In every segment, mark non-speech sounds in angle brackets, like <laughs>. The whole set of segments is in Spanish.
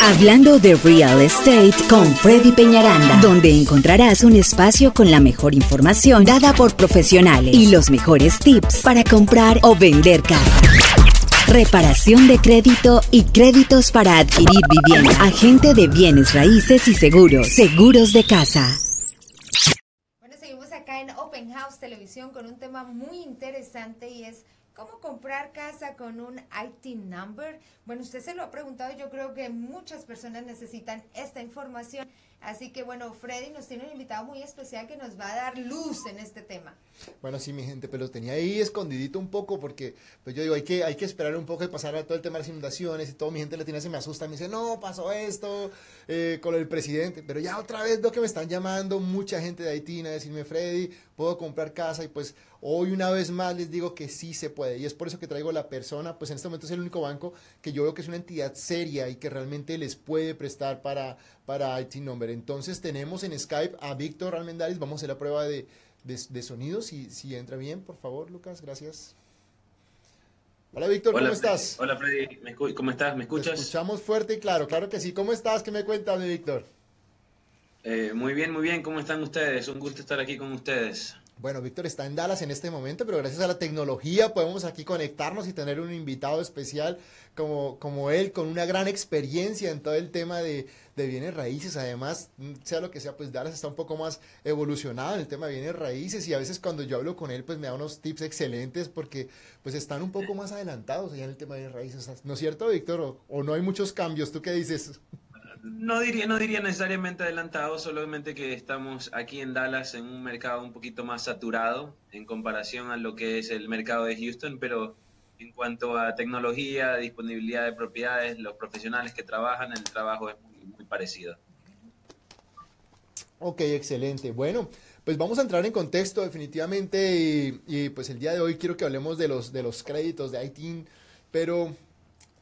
Hablando de Real Estate con Freddy Peñaranda, donde encontrarás un espacio con la mejor información dada por profesionales y los mejores tips para comprar o vender casa. Reparación de crédito y créditos para adquirir vivienda. Agente de bienes raíces y seguros. Seguros de casa. Bueno, seguimos acá en Open House Televisión con un tema muy interesante y es ¿Cómo comprar casa con un IT number? Bueno, usted se lo ha preguntado, yo creo que muchas personas necesitan esta información. Así que bueno, Freddy nos tiene un invitado muy especial que nos va a dar luz en este tema. Bueno, sí, mi gente, pero lo tenía ahí escondidito un poco porque, pues yo digo, hay que, hay que esperar un poco y pasar a todo el tema de las inundaciones y todo mi gente latina se me asusta, me dice, no, pasó esto eh, con el presidente, pero ya otra vez veo que me están llamando mucha gente de Haití a decirme, Freddy, puedo comprar casa y pues hoy una vez más les digo que sí se puede y es por eso que traigo la persona, pues en este momento es el único banco que yo veo que es una entidad seria y que realmente les puede prestar para, para IT Number. Entonces tenemos en Skype a Víctor Almendares, vamos a hacer la prueba de de, sonido, si, si entra bien, por favor, Lucas, gracias. Hola Víctor, ¿cómo estás? Hola Freddy, ¿cómo estás? ¿Me escuchas? escuchamos fuerte y claro, claro que sí. ¿Cómo estás? ¿Qué me cuentas de Víctor? Eh, muy bien, muy bien. ¿Cómo están ustedes? Un gusto estar aquí con ustedes. Bueno, Víctor está en Dallas en este momento, pero gracias a la tecnología podemos aquí conectarnos y tener un invitado especial como, como él, con una gran experiencia en todo el tema de, de bienes raíces. Además, sea lo que sea, pues Dallas está un poco más evolucionado en el tema de bienes raíces y a veces cuando yo hablo con él, pues me da unos tips excelentes porque pues están un poco más adelantados allá en el tema de bienes raíces. ¿No es cierto, Víctor? ¿O, o no hay muchos cambios? ¿Tú qué dices? No diría, no diría necesariamente adelantado, solamente que estamos aquí en Dallas en un mercado un poquito más saturado en comparación a lo que es el mercado de Houston, pero en cuanto a tecnología, disponibilidad de propiedades, los profesionales que trabajan, el trabajo es muy, parecido. Ok, excelente. Bueno, pues vamos a entrar en contexto definitivamente y, y, pues el día de hoy quiero que hablemos de los, de los créditos de ITIN, pero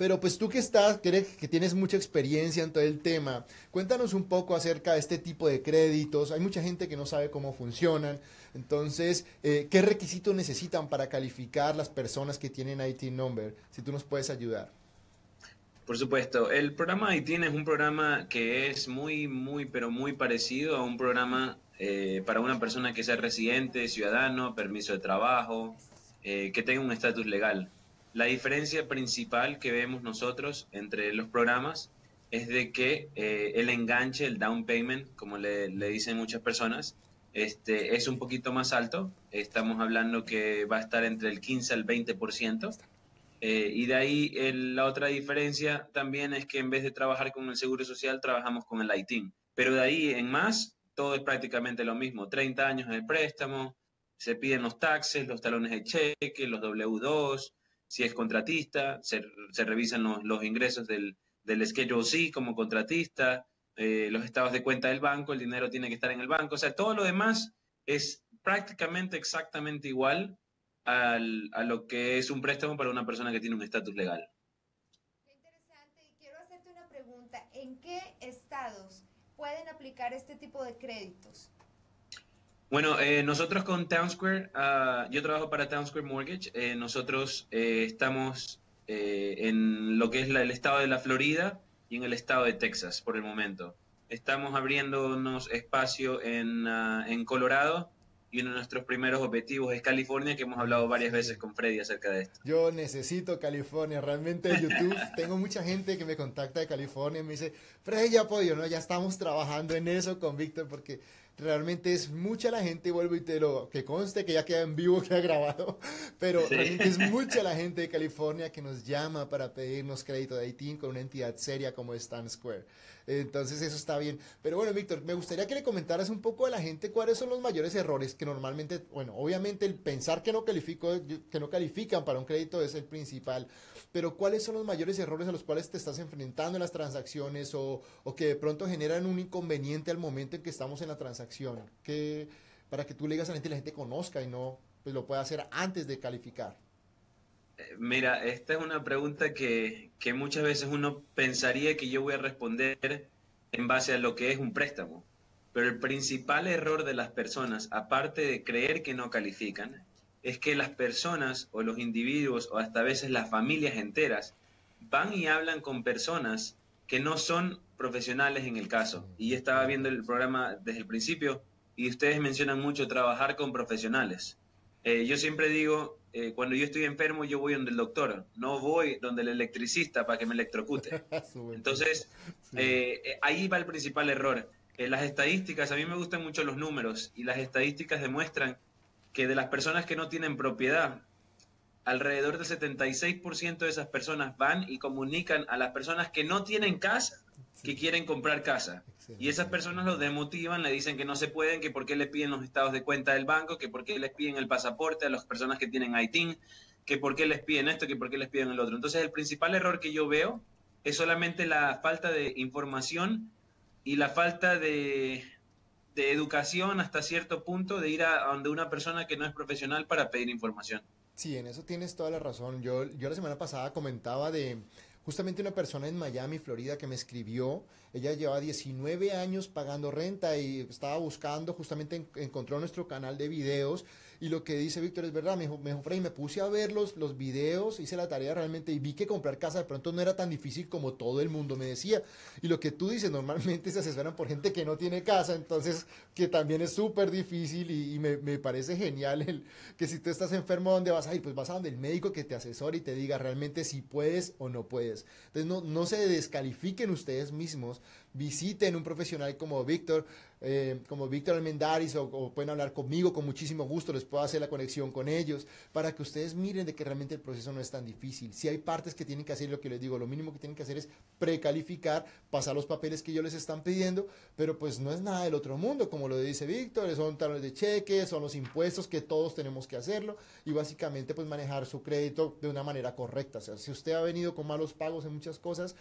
pero pues tú que estás, que, que tienes mucha experiencia en todo el tema, cuéntanos un poco acerca de este tipo de créditos. Hay mucha gente que no sabe cómo funcionan. Entonces, eh, ¿qué requisitos necesitan para calificar las personas que tienen IT Number? Si tú nos puedes ayudar. Por supuesto, el programa ITIN es un programa que es muy, muy, pero muy parecido a un programa eh, para una persona que sea residente, ciudadano, permiso de trabajo, eh, que tenga un estatus legal. La diferencia principal que vemos nosotros entre los programas es de que eh, el enganche, el down payment, como le, dicen muchas personas, este, es un poquito más alto. Estamos hablando que va a estar entre el 15 al 20%. Eh, y de ahí la otra diferencia también es que en vez de trabajar con el Seguro Social, trabajamos con el ITIN. Pero de ahí en más, todo es prácticamente lo mismo. 30 años de préstamo, se piden los taxes, los talones de cheque, los W2, si es contratista, se, revisan los, ingresos del, del Schedule C como contratista, eh, los estados de cuenta del banco, el dinero tiene que estar en el banco, o sea, todo lo demás es prácticamente exactamente igual al, a lo que es un préstamo para una persona que tiene un estatus legal. Qué interesante, y quiero hacerte una pregunta, ¿en qué estados pueden aplicar este tipo de créditos? Bueno, eh, nosotros con Townsquare, uh, yo trabajo para Townsquare Mortgage, eh, nosotros eh, estamos en lo que es el estado de la Florida y en el estado de Texas por el momento. Estamos abriéndonos espacio en, uh, en Colorado y uno de nuestros primeros objetivos es California, que hemos hablado varias veces con Freddy acerca de esto. Yo necesito California, realmente YouTube, <laughs> tengo mucha gente que me contacta de California y me dice, Freddy ya podido, ¿no? Ya estamos trabajando en eso con Víctor porque realmente es mucha la gente, vuelvo y te lo, que conste que ya queda en vivo, <laughs> queda grabado, pero realmente es <laughs> mucha la gente de California que nos llama para pedirnos crédito de ITIN con una entidad seria como Stan Square. Entonces eso está bien. Pero bueno, Víctor, me gustaría que le comentaras un poco a la gente cuáles son los mayores errores que normalmente, bueno, obviamente el pensar que no califico, que no califican para un crédito es el principal, pero cuáles son los mayores errores a los cuales te estás enfrentando en las transacciones o, o que de pronto generan un inconveniente al momento en que estamos en la transacción, que para que tú le a la gente la gente conozca y no pues lo pueda hacer antes de calificar. Mira, esta es una pregunta que, muchas veces uno pensaría que yo voy a responder en base a lo que es un préstamo. Pero el principal error de las personas, aparte de creer que no califican, es que las personas o los individuos o hasta veces las familias enteras van y hablan con personas que no son profesionales en el caso. Y estaba viendo el programa desde el principio y ustedes mencionan mucho trabajar con profesionales. Eh, yo siempre digo, eh, cuando yo estoy enfermo, yo voy donde el doctor, no voy donde el electricista para que me electrocute. <laughs> Entonces, eh, ahí va el principal error. las estadísticas, a mí me gustan mucho los números y las estadísticas demuestran que de las personas que no tienen propiedad, alrededor del 76% de esas personas van y comunican a las personas que no tienen casa que quieren comprar casa. Y esas personas los demotivan, le dicen que no se pueden, que por qué les piden los estados de cuenta del banco, que por qué les piden el pasaporte a las personas que tienen ITIN, que por qué les piden esto, que por qué les piden el otro. Entonces el principal error que yo veo es solamente la falta de información y la falta de, de educación hasta cierto punto de ir a, donde una persona que no es profesional para pedir información. Sí, en eso tienes toda la razón. Yo, yo la semana pasada comentaba de justamente una persona en Miami, Florida, que me escribió. Ella lleva 19 años pagando renta y estaba buscando, justamente encontró nuestro canal de videos y lo que dice Víctor es verdad, me dijo, me me puse a ver los, los videos, hice la tarea realmente y vi que comprar casa de pronto no era tan difícil como todo el mundo me decía. Y lo que tú dices, normalmente se asesoran por gente que no tiene casa, entonces que también es súper difícil y, me, me, parece genial el que si tú estás enfermo, ¿dónde vas a ir? Pues vas a donde el médico que te asesore y te diga realmente si puedes o no puedes. Entonces no, no se descalifiquen ustedes mismos visiten un profesional como Víctor, eh, como Víctor Almendaris, o, pueden hablar conmigo con muchísimo gusto, les puedo hacer la conexión con ellos, para que ustedes miren de que realmente el proceso no es tan difícil. Si hay partes que tienen que hacer, lo que les digo, lo mínimo que tienen que hacer es precalificar, pasar los papeles que ellos les están pidiendo, pero pues no es nada del otro mundo, como lo dice Víctor, son talones de cheques, son los impuestos que todos tenemos que hacerlo, y básicamente pues manejar su crédito de una manera correcta. O sea, si usted ha venido con malos pagos en muchas cosas,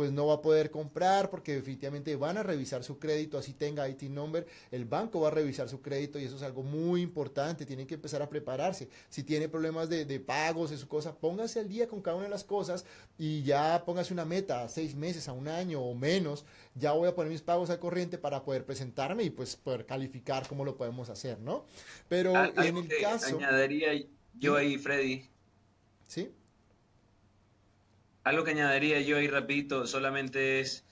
pues no va a poder comprar porque definitivamente van a revisar su crédito, así tenga IT number, el banco va a revisar su crédito y eso es algo muy importante, tienen que empezar a prepararse. Si tiene problemas de, pagos, de su cosa, póngase al día con cada una de las cosas y ya póngase una meta, a seis meses, a un año o menos, ya voy a poner mis pagos al corriente para poder presentarme y pues poder calificar cómo lo podemos hacer, ¿no? Pero en el caso... Añadiría yo ahí, Freddy. ¿Sí? Algo que añadiría yo ahí rapidito solamente es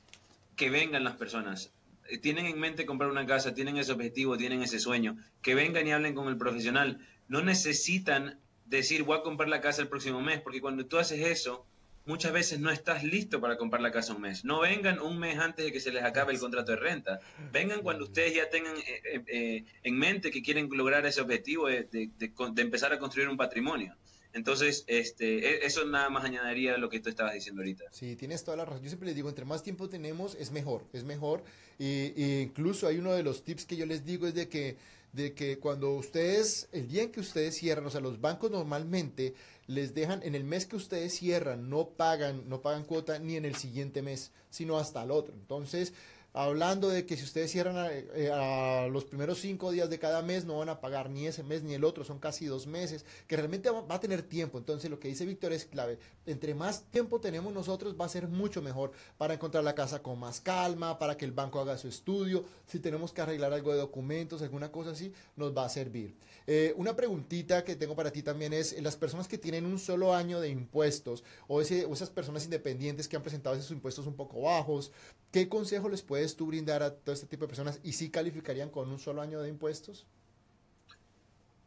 que vengan las personas. Eh, tienen en mente comprar una casa, tienen ese objetivo, tienen ese sueño, que vengan y hablen con el profesional. No necesitan decir voy a comprar la casa el próximo mes, porque cuando tú haces eso, muchas veces no estás listo para comprar la casa un mes. No vengan un mes antes de que se les acabe el contrato de renta. Vengan cuando ustedes ya tengan eh, eh, en mente que quieren lograr ese objetivo de empezar a construir un patrimonio. Entonces, este, e, eso nada más añadiría lo que tú estabas diciendo ahorita. Sí, tienes toda la razón. Yo siempre les digo, entre más tiempo tenemos, es mejor, es mejor. Y, incluso hay uno de los tips que yo les digo es de que, de que cuando ustedes, el día en que ustedes cierran, o sea, los bancos normalmente les dejan, en el mes que ustedes cierran, no pagan, no pagan cuota ni en el siguiente mes, sino hasta el otro. Entonces, hablando de que si ustedes cierran eh, a, los primeros cinco días de cada mes, no van a pagar ni ese mes ni el otro, son casi dos meses, que realmente va, a tener tiempo. Entonces, lo que dice Víctor es clave. Entre más tiempo tenemos nosotros, va a ser mucho mejor para encontrar la casa con más calma, para que el banco haga su estudio. Si tenemos que arreglar algo de documentos, alguna cosa así, nos va a servir. Eh, una preguntita que tengo para ti también es, las personas que tienen un solo año de impuestos o, o esas personas independientes que han presentado esos impuestos un poco bajos, ¿qué consejo les puedes tú brindar a todo este tipo de personas y si calificarían con un solo año de impuestos?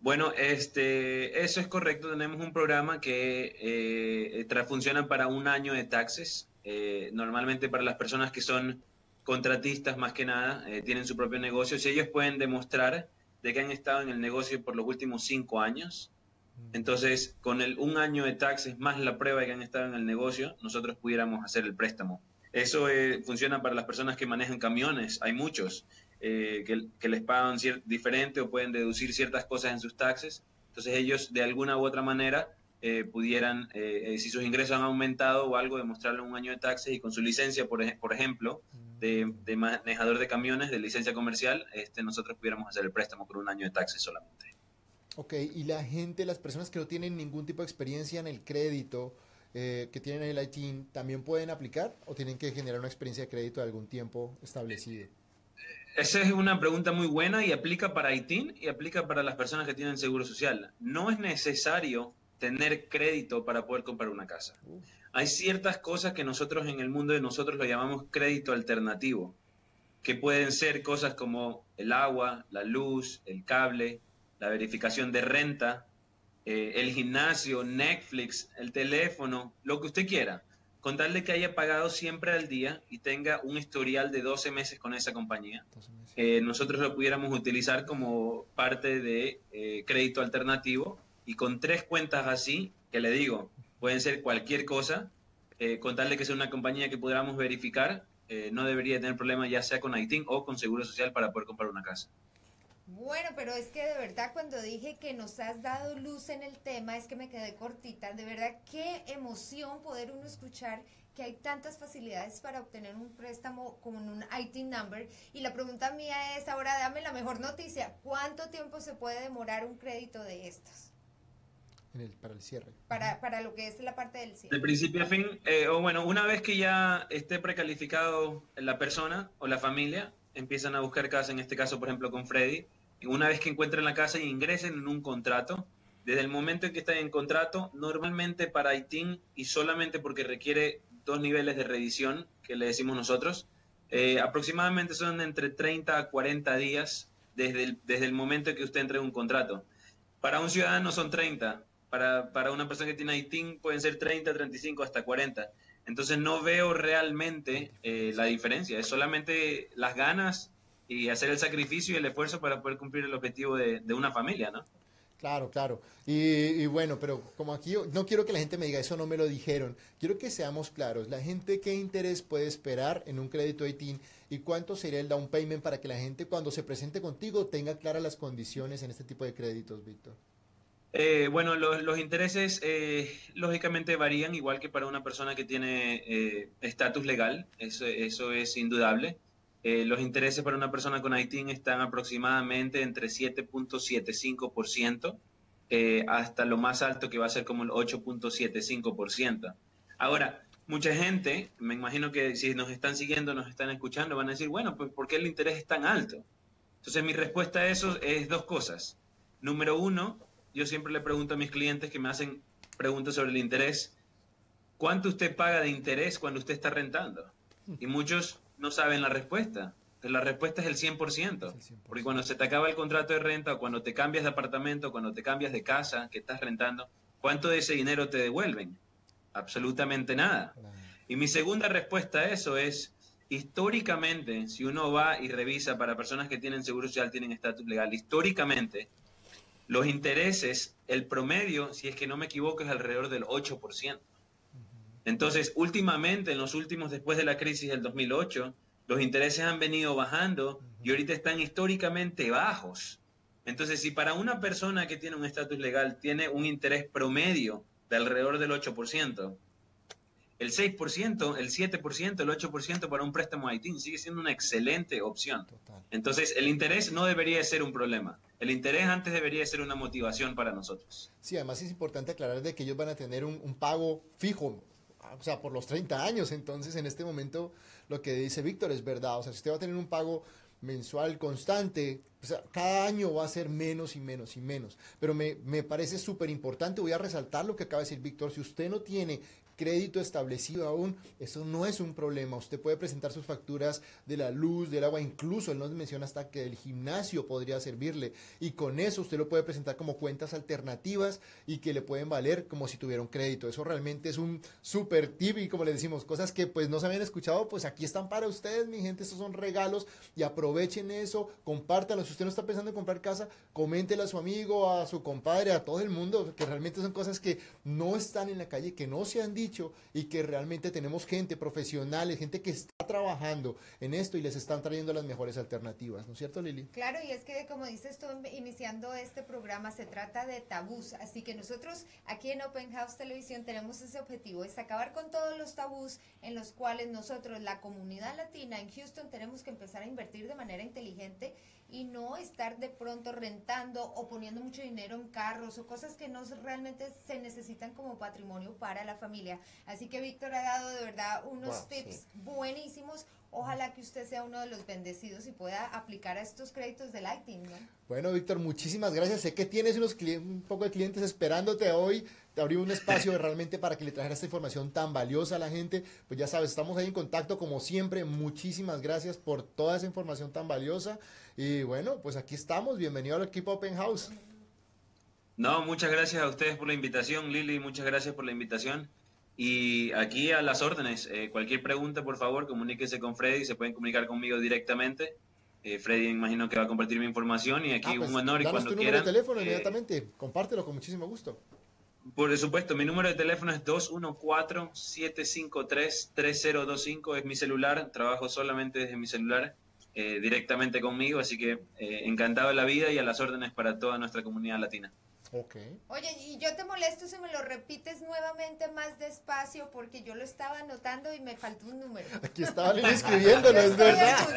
Bueno, este, eso es correcto. Tenemos un programa que eh, funciona para un año de taxes. Eh, normalmente para las personas que son contratistas más que nada, eh, tienen su propio negocio. Si ellos pueden demostrar de que han estado en el negocio por los últimos cinco años, mm. entonces con el un año de taxes más la prueba de que han estado en el negocio, nosotros pudiéramos hacer el préstamo. Eso eh, funciona para las personas que manejan camiones, hay muchos eh, que, les pagan diferente o pueden deducir ciertas cosas en sus taxes, entonces ellos de alguna u otra manera eh, pudieran, si sus ingresos han aumentado o algo, demostrarle un año de taxes y con su licencia, por, por ejemplo, de, de, manejador de camiones, de licencia comercial, este, nosotros pudiéramos hacer el préstamo por un año de taxes solamente. Ok, y la gente, las personas que no tienen ningún tipo de experiencia en el crédito, eh, que tienen el ITIN también pueden aplicar o tienen que generar una experiencia de crédito de algún tiempo establecido? Esa es una pregunta muy buena y aplica para ITIN y aplica para las personas que tienen seguro social. No es necesario tener crédito para poder comprar una casa. Hay ciertas cosas que nosotros en el mundo de nosotros lo llamamos crédito alternativo, que pueden ser cosas como el agua, la luz, el cable, la verificación de renta, eh, el gimnasio, Netflix, el teléfono, lo que usted quiera, con tal de que haya pagado siempre al día y tenga un historial de 12 meses con esa compañía, eh, nosotros lo pudiéramos utilizar como parte de eh, crédito alternativo y con tres cuentas así, que le digo, pueden ser cualquier cosa, con tal de que sea una compañía que pudiéramos verificar, no debería tener problema ya sea con ITIN o con Seguro Social para poder comprar una casa. Bueno, pero es que de verdad cuando dije que nos has dado luz en el tema es que me quedé cortita. De verdad, qué emoción poder uno escuchar que hay tantas facilidades para obtener un préstamo con un IT number. Y la pregunta mía es, ahora dame la mejor noticia, ¿cuánto tiempo se puede demorar un crédito de estos? para el cierre. Para, para lo que es la parte del cierre. De principio a fin, eh, o bueno, una vez que ya esté precalificado la persona o la familia, empiezan a buscar casa, en este caso, por ejemplo, con Freddy, una vez que encuentren la casa y ingresen en un contrato, desde el momento en que están en contrato, normalmente para ITIN y solamente porque requiere dos niveles de revisión, que le decimos nosotros, eh, aproximadamente son entre 30 a 40 días desde el, desde el momento en que usted entre en un contrato. Para un ciudadano son 30, para, para una persona que tiene ITIN pueden ser 30, 35, hasta 40. Entonces no veo realmente eh, la diferencia, es solamente las ganas y hacer el sacrificio y el esfuerzo para poder cumplir el objetivo de, una familia, ¿no? Claro, claro. Y, bueno, pero como aquí no quiero que la gente me diga eso no me lo dijeron. Quiero que seamos claros. La gente qué interés puede esperar en un crédito ITIN y cuánto sería el down payment para que la gente cuando se presente contigo tenga claras las condiciones en este tipo de créditos, Víctor. Eh, bueno, los, intereses eh, lógicamente varían igual que para una persona que tiene eh, estatus legal. Eso, eso es indudable. Eh, los intereses para una persona con ITIN están aproximadamente entre 7.75% eh, hasta lo más alto que va a ser como el 8.75%. Ahora, mucha gente, me imagino que si nos están siguiendo, nos están escuchando, van a decir, bueno, pues ¿por qué el interés es tan alto? Entonces mi respuesta a eso es dos cosas. Número uno, yo siempre le pregunto a mis clientes que me hacen preguntas sobre el interés, ¿cuánto usted paga de interés cuando usted está rentando? Y muchos no saben la respuesta. La respuesta es el 100%, Porque cuando se te acaba el contrato de renta o cuando te cambias de apartamento, cuando te cambias de casa que estás rentando, ¿cuánto de ese dinero te devuelven? Absolutamente nada. Y mi segunda respuesta a eso es, históricamente, si uno va y revisa para personas que tienen seguro social, tienen estatus legal, históricamente, los intereses, el promedio, si es que no me equivoco, es alrededor del 8%. Entonces, últimamente, en los últimos, después de la crisis del 2008, los intereses han venido bajando y ahorita están históricamente bajos. Entonces, si para una persona que tiene un estatus legal tiene un interés promedio de alrededor del 8%, el 6%, el 7%, el 8% para un préstamo ITIN sigue siendo una excelente opción. Entonces, el interés no debería ser un problema. El interés antes debería ser una motivación para nosotros. Sí, además es importante aclarar de que ellos van a tener un, un pago fijo o sea, por los 30 años. Entonces, en este momento, lo que dice Víctor es verdad. O sea, si usted va a tener un pago mensual constante, o sea, cada año va a ser menos y menos y menos. Pero me, me parece súper importante, voy a resaltar lo que acaba de decir Víctor, si usted no tiene crédito establecido aún, eso no es un problema. Usted puede presentar sus facturas de la luz, del agua, incluso él nos menciona hasta que el gimnasio podría servirle. Y con eso usted lo puede presentar como cuentas alternativas y que le pueden valer como si tuviera un crédito. Eso realmente es un súper tip y como le decimos, cosas que pues no se habían escuchado, pues aquí están para ustedes, mi gente. Estos son regalos y aprovechen eso, compártanlo. Si usted no está pensando en comprar casa, coméntele a su amigo, a su compadre, a todo el mundo, que realmente son cosas que no están en la calle, que no se han dicho y que realmente tenemos gente profesional, gente que está trabajando en esto y les están trayendo las mejores alternativas, ¿no es cierto, Lili? Claro, y es que como dices tú, iniciando este programa, se trata de tabús, así que nosotros aquí en Open House Televisión tenemos ese objetivo, es acabar con todos los tabús en los cuales nosotros, la comunidad latina en Houston, tenemos que empezar a invertir de manera inteligente y no estar de pronto rentando o poniendo mucho dinero en carros o cosas que no realmente se necesitan como patrimonio para la familia. Así que Víctor ha dado de verdad unos tips buenísimos Ojalá que usted sea uno de los bendecidos y pueda aplicar a estos créditos de Lighting, ¿no? Bueno, Víctor, muchísimas gracias. Sé que tienes unos un poco de clientes esperándote hoy. Te abrí un espacio <coughs> realmente para que le trajeras esta información tan valiosa a la gente. Pues ya sabes, estamos ahí en contacto como siempre. Muchísimas gracias por toda esa información tan valiosa. Y bueno, pues aquí estamos. Bienvenido al equipo Open House. No, muchas gracias a ustedes por la invitación, Lili. Muchas gracias por la invitación. Y aquí a las órdenes, eh, cualquier pregunta, por favor, comuníquese con Freddy, se pueden comunicar conmigo directamente. Eh, Freddy, imagino que va a compartir mi información y aquí Ah, pues, un honor y cuando tu número de teléfono eh, inmediatamente. Compártelo con muchísimo gusto. por supuesto, mi número de teléfono es 214-753-3025, es mi celular, trabajo solamente desde mi celular, eh, directamente conmigo, así que eh, encantado de la vida y a las órdenes para toda nuestra comunidad latina. Ok. Oye, y yo te molesto si me lo repites nuevamente más despacio porque yo lo estaba anotando y me faltó un número. <laughs> Aquí estaba Lili escribiéndolo, es verdad.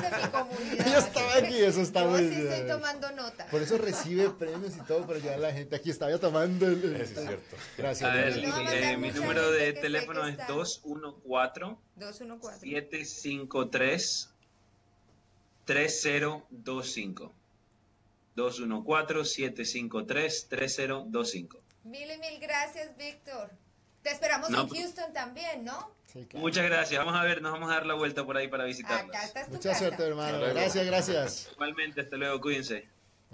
de mi <laughs> comunidad. Yo estaba aquí, eso está Yo muy sí bien. estoy tomando nota. Por eso recibe <laughs> premios y todo, pero ya la gente aquí estaba yo tomando el... Eso es cierto. Gracias. A ver, a eh, mi número de teléfono es está. 214 214. 753 3025. 214-753-3025. Mil y mil gracias, Víctor. Te esperamos No, en pues- Houston también, ¿no? Sí, claro. Muchas gracias. Vamos a ver, nos vamos a dar la vuelta por ahí para visitarlos. Acá está tu Mucha casa. suerte, hermano. Gracias, gracias. Igualmente, hasta luego, cuídense.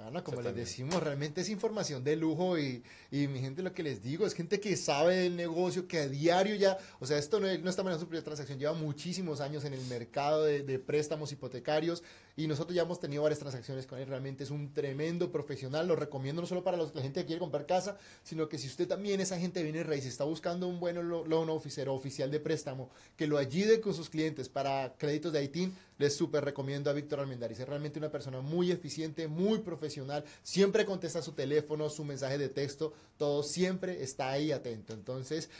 Bueno, como les decimos, realmente es información de lujo y, y mi gente lo que les digo es gente que sabe del negocio, que a diario ya, o sea, esto no, no está manejando su primera transacción, lleva muchísimos años en el mercado de, de préstamos hipotecarios y nosotros ya hemos tenido varias transacciones con él, realmente es un tremendo profesional, lo recomiendo no solo para los- la gente que quiere comprar casa, sino que si usted también es agente de bienes raíces, está buscando un buen lo- loan officer o oficial de préstamo que lo ayude con sus clientes para créditos de ITIN, les súper recomiendo a Víctor Almendaris. Es realmente una persona muy eficiente, muy profesional. Siempre contesta su teléfono, su mensaje de texto, todo siempre está ahí atento. Entonces,